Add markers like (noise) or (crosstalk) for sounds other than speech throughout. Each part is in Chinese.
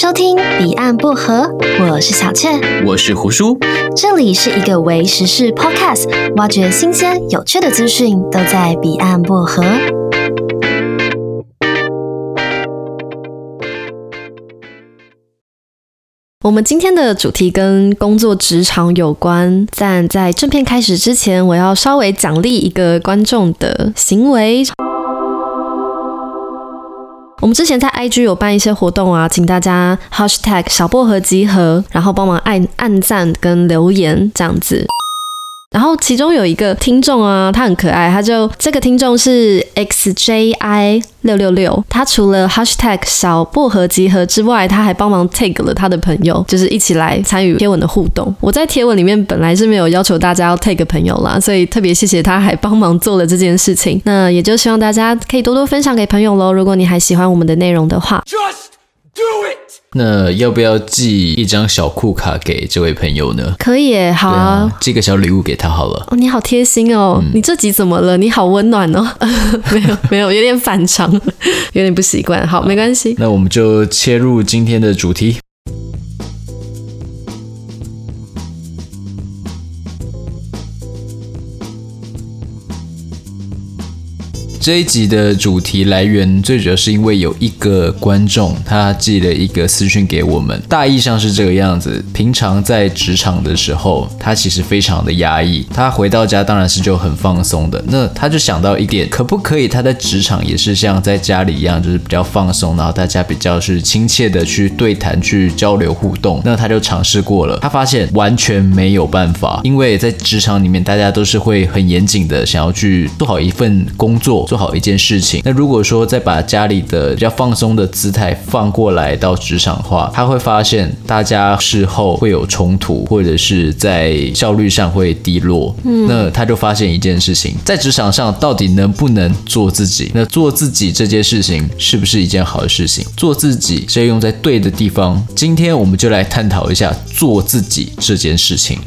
收听彼岸薄荷，我是小倩，我是胡叔，这里是一个为时事 Podcast，挖掘新鲜有趣的资讯，都在彼岸薄荷。我们今天的主题跟工作职场有关，但在正片开始之前，我要稍微奖励一个观众的行为。我们之前在 IG 有办一些活动啊，请大家 Hashtag 小薄荷集合，然后帮忙按按赞跟留言这样子。然后其中有一个听众啊，他很可爱，他就这个听众是 XJI 六六六，他除了 hashtag 小薄荷集合之外，他还帮忙 tag 了他的朋友，就是一起来参与贴文的互动。我在贴文里面本来是没有要求大家要 tag 朋友啦，所以特别谢谢他还帮忙做了这件事情。那也就希望大家可以多多分享给朋友喽。如果你还喜欢我们的内容的话。Just 那要不要寄一张小酷卡给这位朋友呢？可以耶，好啊，啊，寄个小礼物给他好了。哦，你好贴心哦，嗯、你这集怎么了？你好温暖哦。(laughs) 没有，没有，有点反常，(laughs) 有点不习惯。好，没关系。那我们就切入今天的主题。这一集的主题来源最主要是因为有一个观众他寄了一个私讯给我们，大意上是这个样子：平常在职场的时候，他其实非常的压抑，他回到家当然是就很放松的。那他就想到一点，可不可以他在职场也是像在家里一样，就是比较放松，然后大家比较是亲切的去对谈、去交流互动。那他就尝试过了，他发现完全没有办法，因为在职场里面大家都是会很严谨的，想要去做好一份工作。做好一件事情。那如果说再把家里的比较放松的姿态放过来到职场的话，他会发现大家事后会有冲突，或者是在效率上会低落。嗯，那他就发现一件事情，在职场上到底能不能做自己？那做自己这件事情是不是一件好的事情？做自己是要用在对的地方。今天我们就来探讨一下做自己这件事情。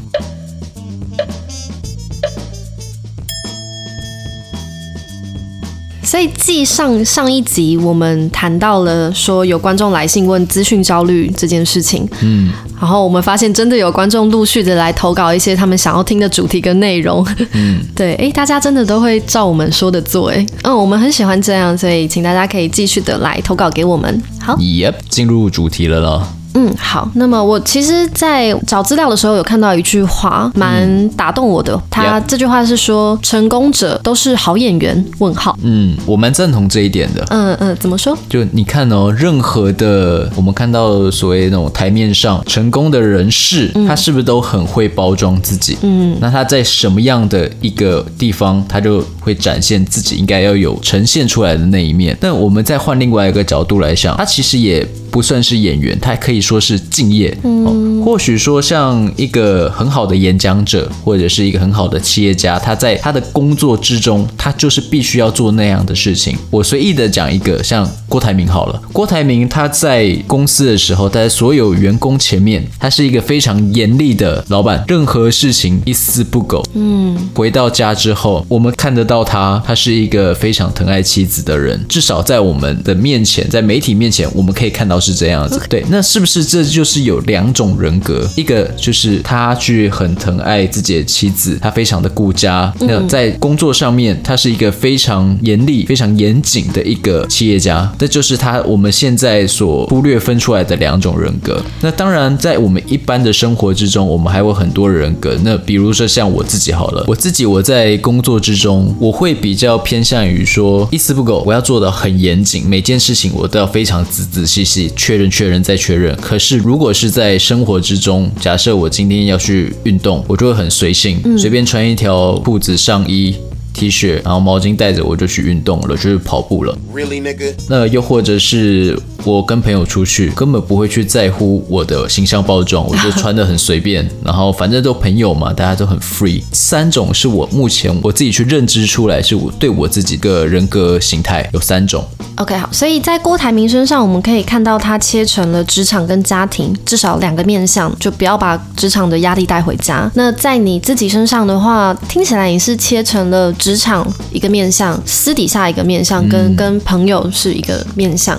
所以，继上上一集我们谈到了说有观众来信问资讯焦虑这件事情，嗯，然后我们发现真的有观众陆续的来投稿一些他们想要听的主题跟内容，嗯，(laughs) 对，哎，大家真的都会照我们说的做，哎，嗯，我们很喜欢这样，所以请大家可以继续的来投稿给我们。好，Yep，进入主题了咯。嗯，好。那么我其实，在找资料的时候，有看到一句话，蛮打动我的。他这句话是说：“成功者都是好演员。”问号。嗯，我蛮赞同这一点的。嗯嗯，怎么说？就你看哦，任何的我们看到所谓那种台面上成功的人士，他是不是都很会包装自己？嗯，那他在什么样的一个地方，他就会展现自己应该要有呈现出来的那一面。那我们再换另外一个角度来想，他其实也。不算是演员，他可以说是敬业。嗯，或许说像一个很好的演讲者，或者是一个很好的企业家，他在他的工作之中，他就是必须要做那样的事情。我随意的讲一个，像郭台铭好了，郭台铭他在公司的时候，他在所有员工前面，他是一个非常严厉的老板，任何事情一丝不苟。嗯，回到家之后，我们看得到他，他是一个非常疼爱妻子的人，至少在我们的面前，在媒体面前，我们可以看到。是这样子，对，那是不是这就是有两种人格？一个就是他去很疼爱自己的妻子，他非常的顾家。那在工作上面，他是一个非常严厉、非常严谨的一个企业家。这就是他我们现在所忽略分出来的两种人格。那当然，在我们一般的生活之中，我们还有很多人格。那比如说像我自己好了，我自己我在工作之中，我会比较偏向于说一丝不苟，我要做的很严谨，每件事情我都要非常仔仔细细。确认、确认再确认。可是，如果是在生活之中，假设我今天要去运动，我就会很随性，随便穿一条裤子、上衣。T 恤，然后毛巾带着我就去运动了，就是跑步了。Really, nigga? 那又或者是我跟朋友出去，根本不会去在乎我的形象包装，我就 (laughs) 穿的很随便，然后反正都朋友嘛，大家都很 free。三种是我目前我自己去认知出来，是我对我自己的人格形态有三种。OK，好，所以在郭台铭身上，我们可以看到他切成了职场跟家庭至少两个面向，就不要把职场的压力带回家。那在你自己身上的话，听起来也是切成了。职场一个面相，私底下一个面相，跟跟朋友是一个面相，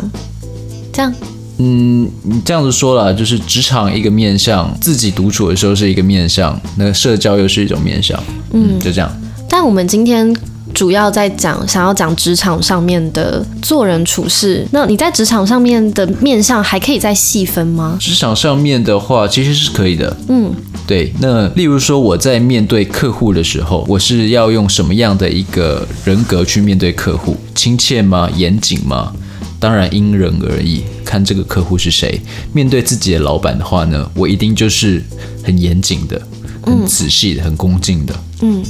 这样嗯，你这样子说了，就是职场一个面相，自己独处的时候是一个面相，那个社交又是一种面相，嗯，就这样。但我们今天主要在讲，想要讲职场上面的做人处事。那你在职场上面的面相还可以再细分吗？职场上面的话，其实是可以的。嗯，对。那例如说，我在面对客户的时候，我是要用什么样的一个人格去面对客户？亲切吗？严谨吗？当然因人而异，看这个客户是谁。面对自己的老板的话呢，我一定就是很严谨的、很仔细的、很恭敬的。嗯。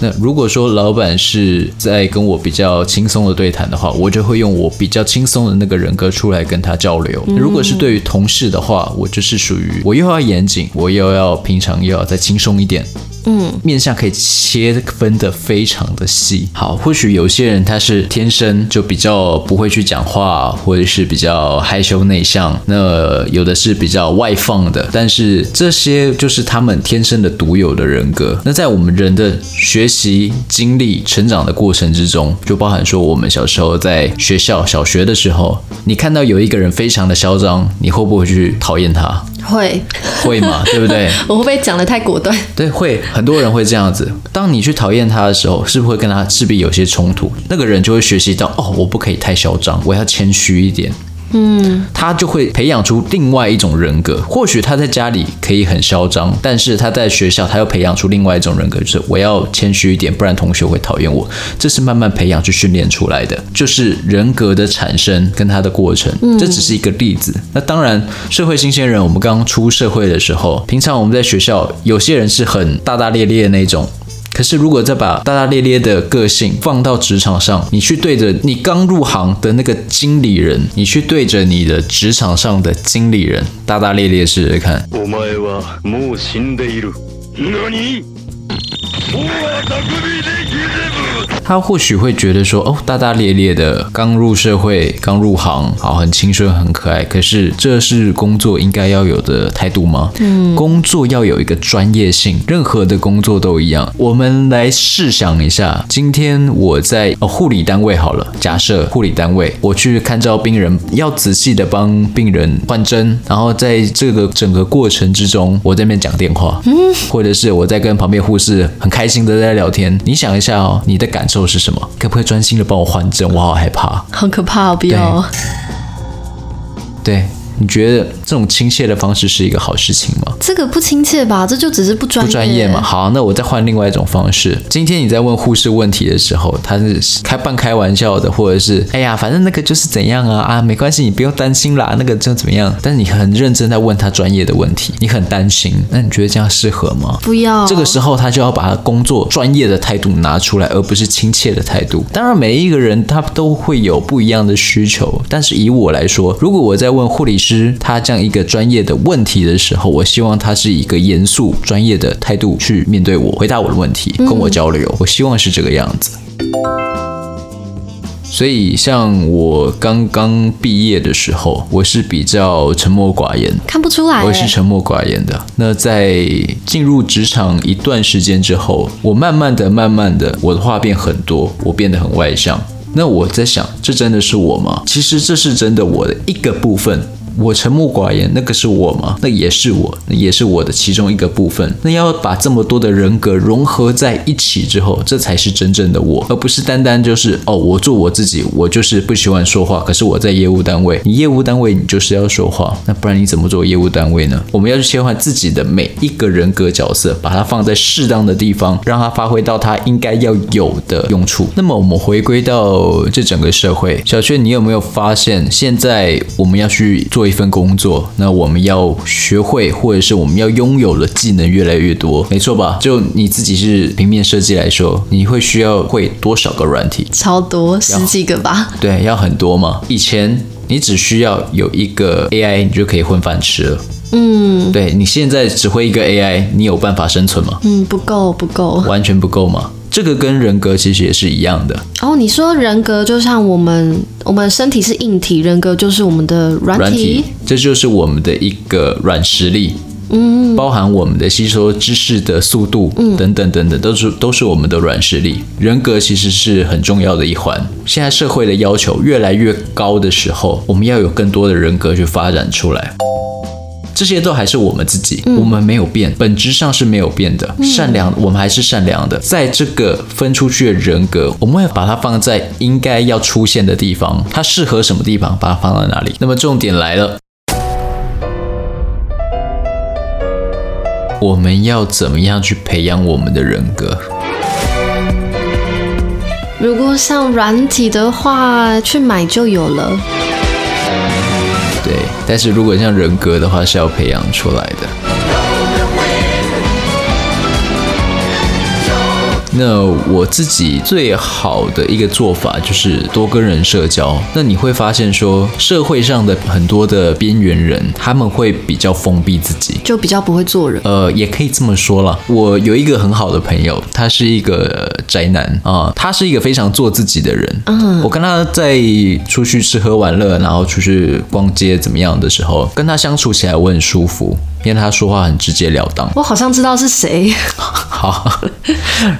那如果说老板是在跟我比较轻松的对谈的话，我就会用我比较轻松的那个人格出来跟他交流。如果是对于同事的话，我就是属于我又要严谨，我又要平常又要再轻松一点。嗯，面相可以切分得非常的细。好，或许有些人他是天生就比较不会去讲话，或者是比较害羞内向。那有的是比较外放的，但是这些就是他们天生的独有的人格。那在我们人的学习经历、成长的过程之中，就包含说我们小时候在学校小学的时候，你看到有一个人非常的嚣张，你会不会去讨厌他？会会嘛，(laughs) 对不对？我会不会讲的太果断？对，会，很多人会这样子。当你去讨厌他的时候，是不是会跟他势必有些冲突？那个人就会学习到，哦，我不可以太嚣张，我要谦虚一点。嗯，他就会培养出另外一种人格。或许他在家里可以很嚣张，但是他在学校，他又培养出另外一种人格，就是我要谦虚一点，不然同学会讨厌我。这是慢慢培养去训练出来的，就是人格的产生跟他的过程。这只是一个例子。那当然，社会新鲜人，我们刚出社会的时候，平常我们在学校，有些人是很大大咧咧的那种。可是，如果再把大大咧咧的个性放到职场上，你去对着你刚入行的那个经理人，你去对着你的职场上的经理人大大咧咧试试看。他或许会觉得说，哦，大大咧咧的，刚入社会，刚入行，好，很青春，很可爱。可是，这是工作应该要有的态度吗？嗯，工作要有一个专业性，任何的工作都一样。我们来试想一下，今天我在哦护理单位好了，假设护理单位，我去看照病人，要仔细的帮病人换针，然后在这个整个过程之中，我在那边讲电话，嗯，或者是我在跟旁边护士很开心的在聊天。你想一下哦，你的感受是什么？可不可以专心的帮我换针？我好害怕，好可怕，不要。对。对你觉得这种亲切的方式是一个好事情吗？这个不亲切吧，这就只是不专业。不专业嘛。好，那我再换另外一种方式。今天你在问护士问题的时候，他是开半开玩笑的，或者是哎呀，反正那个就是怎样啊啊，没关系，你不用担心啦，那个就怎么样。但是你很认真在问他专业的问题，你很担心，那你觉得这样适合吗？不要。这个时候他就要把他工作专业的态度拿出来，而不是亲切的态度。当然，每一个人他都会有不一样的需求，但是以我来说，如果我在问护理师，他这样。一个专业的问题的时候，我希望他是一个严肃、专业的态度去面对我，回答我的问题，跟我交流。我希望是这个样子。所以，像我刚刚毕业的时候，我是比较沉默寡言，看不出来。我是沉默寡言的。那在进入职场一段时间之后，我慢慢的、慢慢的，我的话变很多，我变得很外向。那我在想，这真的是我吗？其实这是真的我的一个部分。我沉默寡言，那个是我吗？那也是我，那也是我的其中一个部分。那要把这么多的人格融合在一起之后，这才是真正的我，而不是单单就是哦，我做我自己，我就是不喜欢说话。可是我在业务单位，你业务单位你就是要说话，那不然你怎么做业务单位呢？我们要去切换自己的每一个人格角色，把它放在适当的地方，让它发挥到它应该要有的用处。那么我们回归到这整个社会，小雀，你有没有发现，现在我们要去做？做一份工作，那我们要学会，或者是我们要拥有的技能越来越多，没错吧？就你自己是平面设计来说，你会需要会多少个软体？超多，十几个吧？对，要很多嘛。以前你只需要有一个 AI，你就可以混饭吃了。嗯，对，你现在只会一个 AI，你有办法生存吗？嗯，不够，不够，完全不够嘛。这个跟人格其实也是一样的哦。你说人格就像我们，我们身体是硬体，人格就是我们的软体，软体，这就是我们的一个软实力。嗯，包含我们的吸收知识的速度，嗯，等等等等，都是都是我们的软实力。人格其实是很重要的一环。现在社会的要求越来越高的时候，我们要有更多的人格去发展出来。这些都还是我们自己，我们没有变，本质上是没有变的。善良，我们还是善良的。在这个分出去的人格，我们会把它放在应该要出现的地方，它适合什么地方，把它放在哪里。那么重点来了，我们要怎么样去培养我们的人格？如果像软体的话，去买就有了。对，但是如果像人格的话，是要培养出来的。那我自己最好的一个做法就是多跟人社交。那你会发现说，社会上的很多的边缘人，他们会比较封闭自己，就比较不会做人。呃，也可以这么说了。我有一个很好的朋友，他是一个宅男啊、呃，他是一个非常做自己的人。嗯，我跟他在出去吃喝玩乐，然后出去逛街怎么样的时候，跟他相处起来我很舒服。因为他说话很直截了当，我好像知道是谁。(laughs) 好，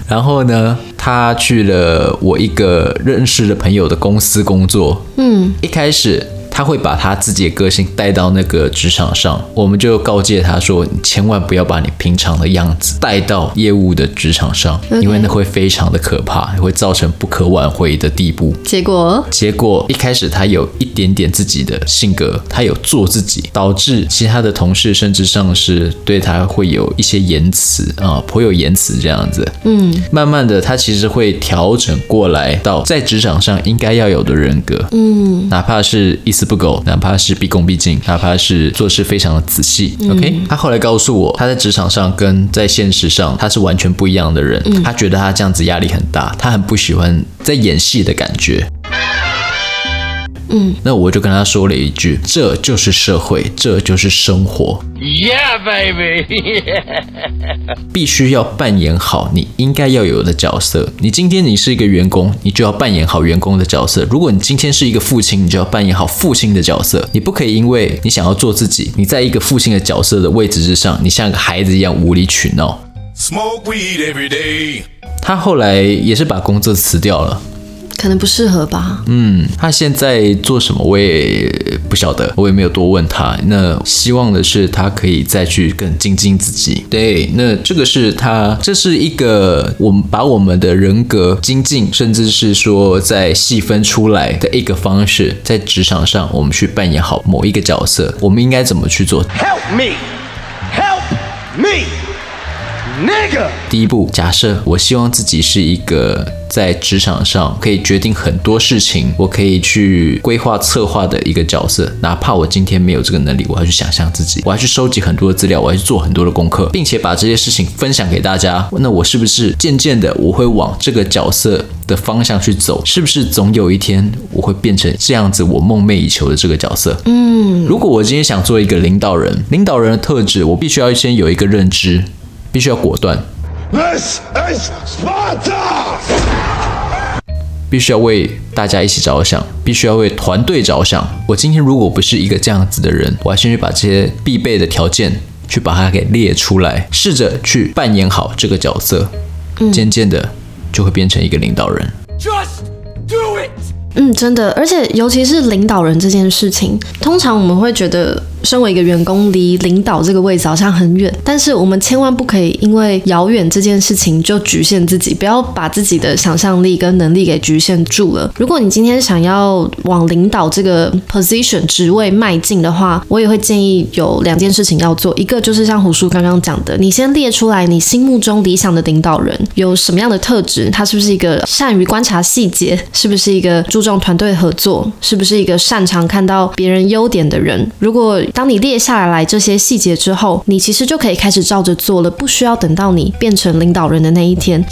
然后呢，他去了我一个认识的朋友的公司工作。嗯，一开始。他会把他自己的个性带到那个职场上，我们就告诫他说：“你千万不要把你平常的样子带到业务的职场上.因为那会非常的可怕，会造成不可挽回的地步。”结果，结果一开始他有一点点自己的性格，他有做自己，导致其他的同事甚至上司对他会有一些言辞啊，颇有言辞这样子。嗯，慢慢的，他其实会调整过来到在职场上应该要有的人格。嗯，哪怕是一丝不苟，哪怕是毕恭毕敬，哪怕是做事非常的仔细。嗯、OK，他后来告诉我，他在职场上跟在现实上他是完全不一样的人。嗯、他觉得他这样子压力很大，他很不喜欢在演戏的感觉。嗯，那我就跟他说了一句：“这就是社会，这就是生活。” Yeah, baby，(laughs) 必须要扮演好你应该要有的角色。你今天你是一个员工，你就要扮演好员工的角色。如果你今天是一个父亲，你就要扮演好父亲的角色。你不可以因为你想要做自己，你在一个父亲的角色的位置之上，你像个孩子一样无理取闹。Smoke weed every day。他后来也是把工作辞掉了。可能不适合吧。嗯，他现在做什么我也不晓得，我也没有多问他。那希望的是他可以再去更精进自己。对，那这个是他，这是一个我们把我们的人格精进，甚至是说在细分出来的一个方式，在职场上我们去扮演好某一个角色，我们应该怎么去做？Help me, help me。第一步，假设我希望自己是一个。在职场上可以决定很多事情，我可以去规划策划的一个角色。哪怕我今天没有这个能力，我要去想象自己，我要去收集很多的资料，我要去做很多的功课，并且把这些事情分享给大家。那我是不是渐渐的我会往这个角色的方向去走？是不是总有一天我会变成这样子我梦寐以求的这个角色？嗯，如果我今天想做一个领导人，领导人的特质，我必须要先有一个认知，必须要果断。This is Sparta! 必须要为大家一起着想，必须要为团队着想。我今天如果不是一个这样子的人，我要先去把这些必备的条件去把它给列出来，试着去扮演好这个角色，渐渐的就会变成一个领导人。Just do it! 嗯，真的，而且尤其是领导人这件事情，通常我们会觉得。身为一个员工，离领导这个位置好像很远，但是我们千万不可以因为遥远这件事情就局限自己，不要把自己的想象力跟能力给局限住了。如果你今天想要往领导这个 position 职位迈进的话，我也会建议有两件事情要做，一个就是像虎叔刚刚讲的，你先列出来你心目中理想的领导人有什么样的特质，他是不是一个善于观察细节，是不是一个注重团队合作，是不是一个擅长看到别人优点的人？如果当你列下来这些细节之后，你其实就可以开始照着做了，不需要等到你变成领导人的那一天。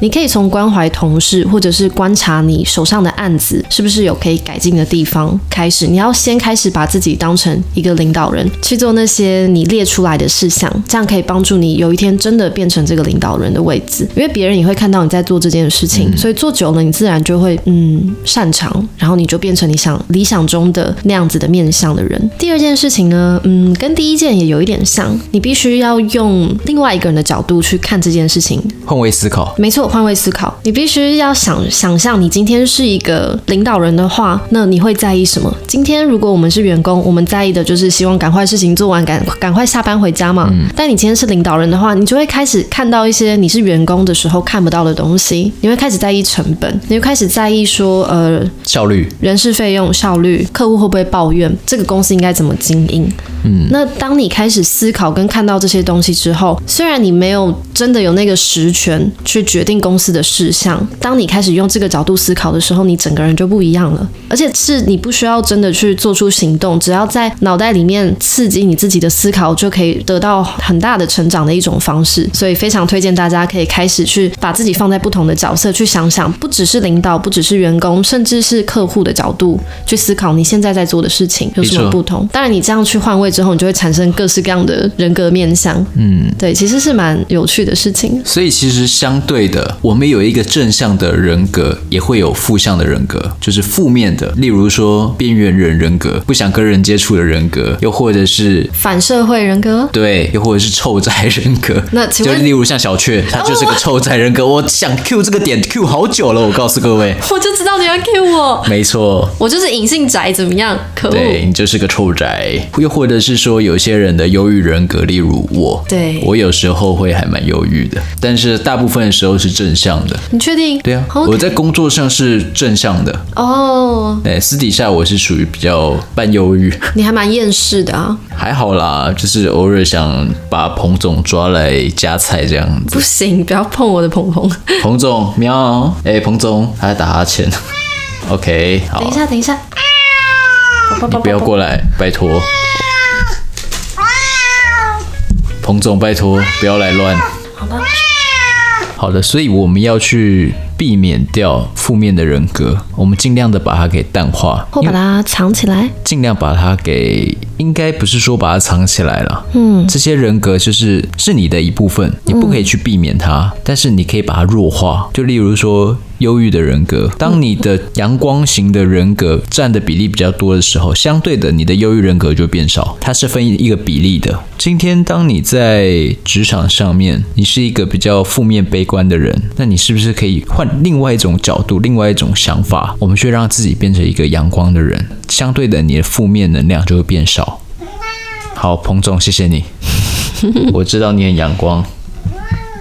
你可以从关怀同事，或者是观察你手上的案子是不是有可以改进的地方开始。你要先开始把自己当成一个领导人，去做那些你列出来的事项，这样可以帮助你有一天真的变成这个领导人的位置。因为别人也会看到你在做这件事情，所以做久了，你自然就会嗯擅长，然后你就变成你想理想中的那样子的面向的人。第二件事情呢，嗯，跟第一件也有一点像，你必须要用另外一个人的角度去看这件事情，换位思考。没错。换位思考，你必须要想想象，你今天是一个领导人的话，那你会在意什么？今天如果我们是员工，我们在意的就是希望赶快事情做完，赶赶快下班回家嘛。嗯。但你今天是领导人的话，你就会开始看到一些你是员工的时候看不到的东西，你会开始在意成本，你会开始在意说，呃，效率、人事费用、效率、客户会不会抱怨，这个公司应该怎么经营？嗯。那当你开始思考跟看到这些东西之后，虽然你没有真的有那个实权去决定。公司的事项，当你开始用这个角度思考的时候，你整个人就不一样了。而且是你不需要真的去做出行动，只要在脑袋里面刺激你自己的思考，就可以得到很大的成长的一种方式。所以非常推荐大家可以开始去把自己放在不同的角色去想想，不只是领导，不只是员工，甚至是客户的角度去思考你现在在做的事情有什么不同。当然，你这样去换位之后，你就会产生各式各样的人格面相。嗯，对，其实是蛮有趣的事情。所以其实相对的。我们有一个正向的人格，也会有负向的人格，就是负面的，例如说边缘人人格，不想跟人接触的人格，又或者是反社会人格，对，又或者是臭宅人格。(laughs) 那请问就例如像小雀，他就是个臭宅人格。我想 Q 这个点 Q 好久了，我告诉各位，我就知道你要 Q 我，没错，我就是隐性宅，怎么样？可恶，对，你就是个臭宅。又或者是说有些人的忧郁人格，例如我，对，我有时候会还蛮忧郁的，但是大部分的时候是正向的。你确定？对啊，Okay. 我在工作上是正向的哦。哎、oh.，私底下我是属于比较半忧郁。你还蛮厌世的啊？还好啦，就是偶尔想把彭总抓来夹菜这样子。不行，不要碰我的彭彭。彭总，喵！哎、欸，彭总，他在打哈欠。OK，好。等一下，等一下。你不要过来，拜托。彭总，拜托，不要来乱。好的，所以我们要去避免掉负面的人格，我们尽量的把它给淡化，或把它藏起来，尽量把它给，应该不是说把它藏起来了，嗯，这些人格就是是你的一部分，你不可以去避免它，嗯，但是你可以把它弱化，就例如说。忧郁的人格，当你的阳光型的人格占的比例比较多的时候，相对的，你的忧郁人格就变少。它是分一个比例的。今天，当你在职场上面，你是一个比较负面悲观的人，那你是不是可以换另外一种角度，另外一种想法，我们去让自己变成一个阳光的人？相对的，你的负面能量就会变少。好，彭总，谢谢你，(laughs) 我知道你很阳光。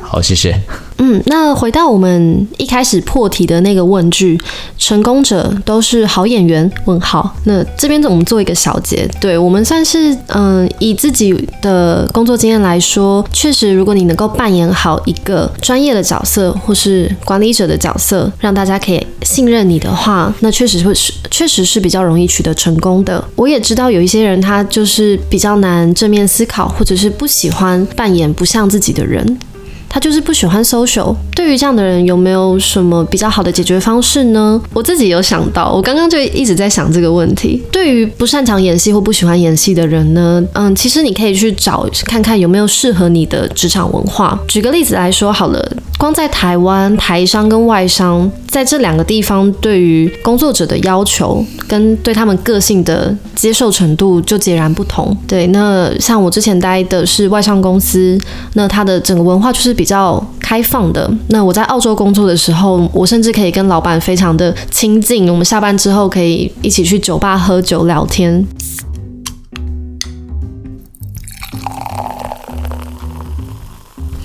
好，谢谢。嗯，那回到我们一开始破题的那个问句，成功者都是好演员？问号。那这边我们做一个小结，对，我们算是嗯、以自己的工作经验来说，确实，如果你能够扮演好一个专业的角色或是管理者的角色，让大家可以信任你的话，那确实会是确实是比较容易取得成功的。我也知道有一些人他就是比较难正面思考，或者是不喜欢扮演不像自己的人。他就是不喜欢 social。对于这样的人，有没有什么比较好的解决方式呢？我自己有想到，我刚刚就一直在想这个问题。对于不擅长演戏或不喜欢演戏的人呢，嗯，其实你可以去找看看有没有适合你的职场文化。举个例子来说好了，光在台湾，台商跟外商在这两个地方对于工作者的要求跟对他们个性的接受程度就截然不同。对，那像我之前待的是外商公司，那它的整个文化就是。比较开放的。那我在澳洲工作的时候，我甚至可以跟老板非常的亲近。我们下班之后可以一起去酒吧喝酒聊天。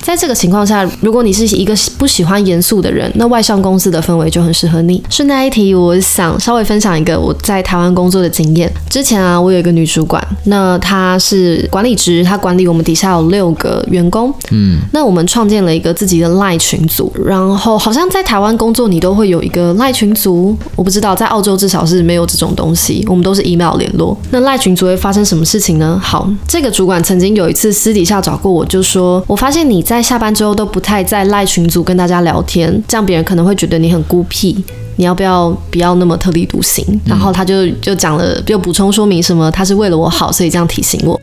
在这个情况下，如果你是一个不喜欢严肃的人，那外商公司的氛围就很适合你。顺带一提，我想稍微分享一个我在台湾工作的经验。之前啊，我有一个女主管，那她是管理职，她管理我们底下有六个员工。嗯，那我们创建了一个自己的赖群组，然后好像在台湾工作你都会有一个赖群组，我不知道在澳洲至少是没有这种东西，我们都是 email 联络。那赖群组会发生什么事情呢？好，这个主管曾经有一次私底下找过我，就说我发现你在在下班之后都不太在赖群组跟大家聊天，这样别人可能会觉得你很孤僻。你要不要不要那么特立独行？然后他就就讲了，就补充说明什么，他是为了我好，所以这样提醒我。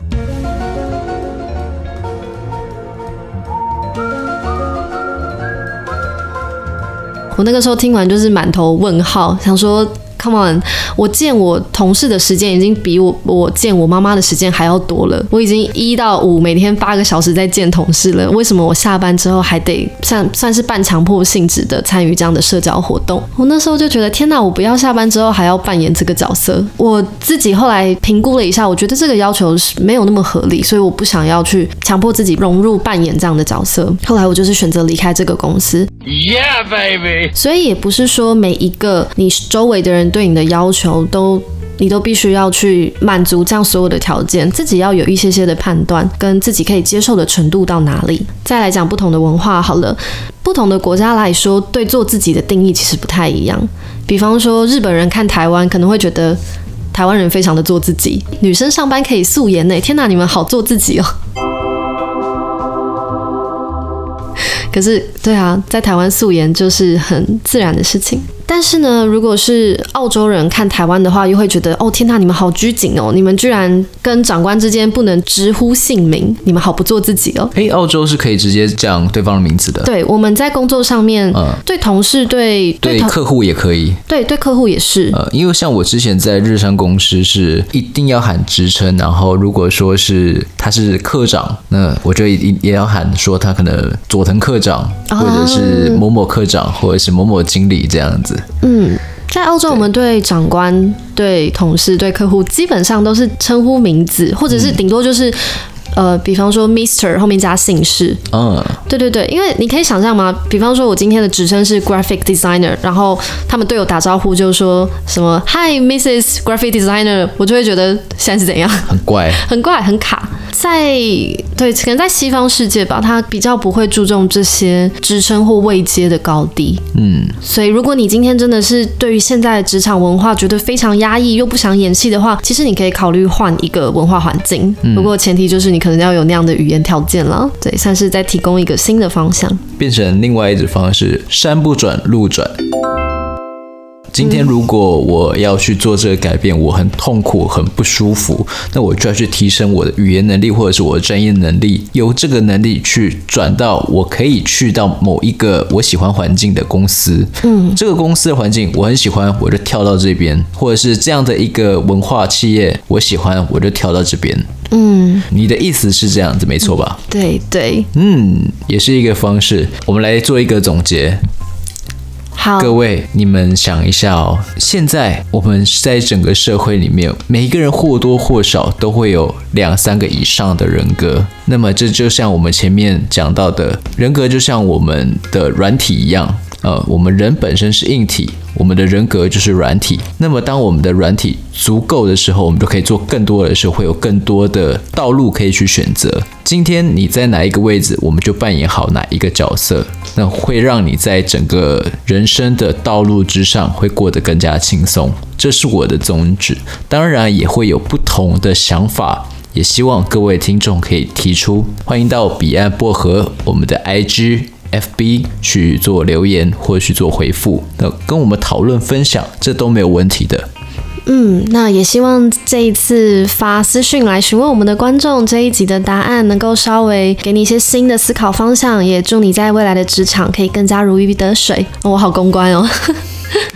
我那个时候听完就是满头问号，想说。Come on，我见我同事的时间已经比我我见我妈妈的时间还要多了。我已经一到五每天八个小时在见同事了，为什么我下班之后还得算算是半强迫性质的参与这样的社交活动？我那时候就觉得天哪，我不要下班之后还要扮演这个角色。我自己后来评估了一下，我觉得这个要求是没有那么合理，所以我不想要去强迫自己融入扮演这样的角色。后来我就是选择离开这个公司。Yeah, baby。所以也不是说每一个你周围的人。对你的要求都，你都必须要去满足这样所有的条件，自己要有一些些的判断，跟自己可以接受的程度到哪里。再来讲不同的文化好了，不同的国家来说，对做自己的定义其实不太一样。比方说，日本人看台湾可能会觉得台湾人非常的做自己，女生上班可以素颜呢，天哪，你们好做自己哦。(laughs) 可是，对啊，在台湾素颜就是很自然的事情。但是呢，如果是澳洲人看台湾的话，又会觉得哦，天呐，你们好拘谨哦，你们居然跟长官之间不能直呼姓名，你们好不做自己哦。诶，澳洲是可以直接讲对方的名字的。对，我们在工作上面，嗯，对同事对对客户也可以。对对客户也是。呃，因为像我之前在日商公司是一定要喊职称，然后如果说是他是科长，那我就一定也要喊说他可能佐藤科长，或者是某某科长，或者是某某经理这样子。嗯，在澳洲，我们对长官、对，对同事、对客户，基本上都是称呼名字，或者是顶多就是。呃，比方说 Mister 后面加姓氏。嗯，uh. 对对对，因为你可以想象吗？比方说，我今天的职称是 Graphic Designer，然后他们对我打招呼就是说什么 Hi Mrs. Graphic Designer，我就会觉得现在是怎样？很怪，很怪，很卡。在对，可能在西方世界吧，他比较不会注重这些职称或位阶的高低。嗯，所以如果你今天真的是对于现在的职场文化觉得非常压抑，又不想演戏的话，其实你可以考虑换一个文化环境。嗯，不过前提就是你。可能要有那样的语言条件了，对，算是在提供一个新的方向，变成另外一种方式，山不转路转。今天如果我要去做这个改变，我很痛苦，很不舒服，那我就要去提升我的语言能力，或者是我的专业能力，由这个能力去转到我可以去到某一个我喜欢环境的公司。嗯，这个公司的环境我很喜欢，我就跳到这边，或者是这样的一个文化企业我喜欢，我就跳到这边。嗯，你的意思是这样子，没错吧？对对，嗯，也是一个方式。我们来做一个总结。好，各位，你们想一下哦，现在我们在整个社会里面，每一个人或多或少都会有两三个以上的人格。那么这就像我们前面讲到的，人格就像我们的软体一样。呃，我们人本身是硬体，我们的人格就是软体。那么，当我们的软体足够的时候，我们就可以做更多的事，会有更多的道路可以去选择。今天你在哪一个位置，我们就扮演好哪一个角色，那会让你在整个人生的道路之上会过得更加轻松。这是我的宗旨。当然，也会有不同的想法，也希望各位听众可以提出。欢迎到彼岸薄荷，我们的 IG。FB 去做留言或去做回复，那跟我们讨论分享，这都没有问题的。嗯，那也希望这一次发私讯来询问我们的观众，这一集的答案能够稍微给你一些新的思考方向，也祝你在未来的职场可以更加如鱼得水。哦，我好公关哦，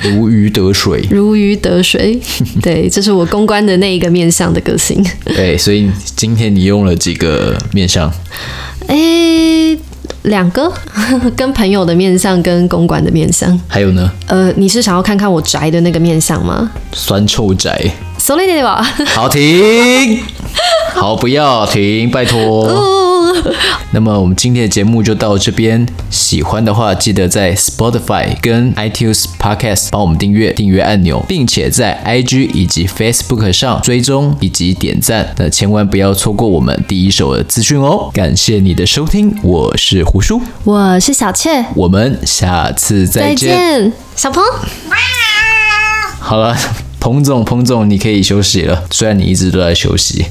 如鱼得水，如鱼得水。对，这是我公关的那一个面向的个性。对，(laughs) 所以今天你用了几个面向？诶。两个 (laughs) 跟朋友的面相，跟公馆的面相，还有呢？呃，你是想要看看我宅的那个面相吗？酸臭宅。Sorry，对吧？(laughs) 好停，好不要停，拜托。(laughs) 那么我们今天的节目就到这边，喜欢的话记得在 Spotify 跟 iTunes Podcast 帮我们订阅订阅按钮，并且在 IG 以及 Facebook 上追踪以及点赞，那千万不要错过我们第一手的资讯哦。感谢你的收听，我是胡叔，我是小雀，我们下次再见，再见小鹏。好了，彭总，彭总，你可以休息了，虽然你一直都在休息。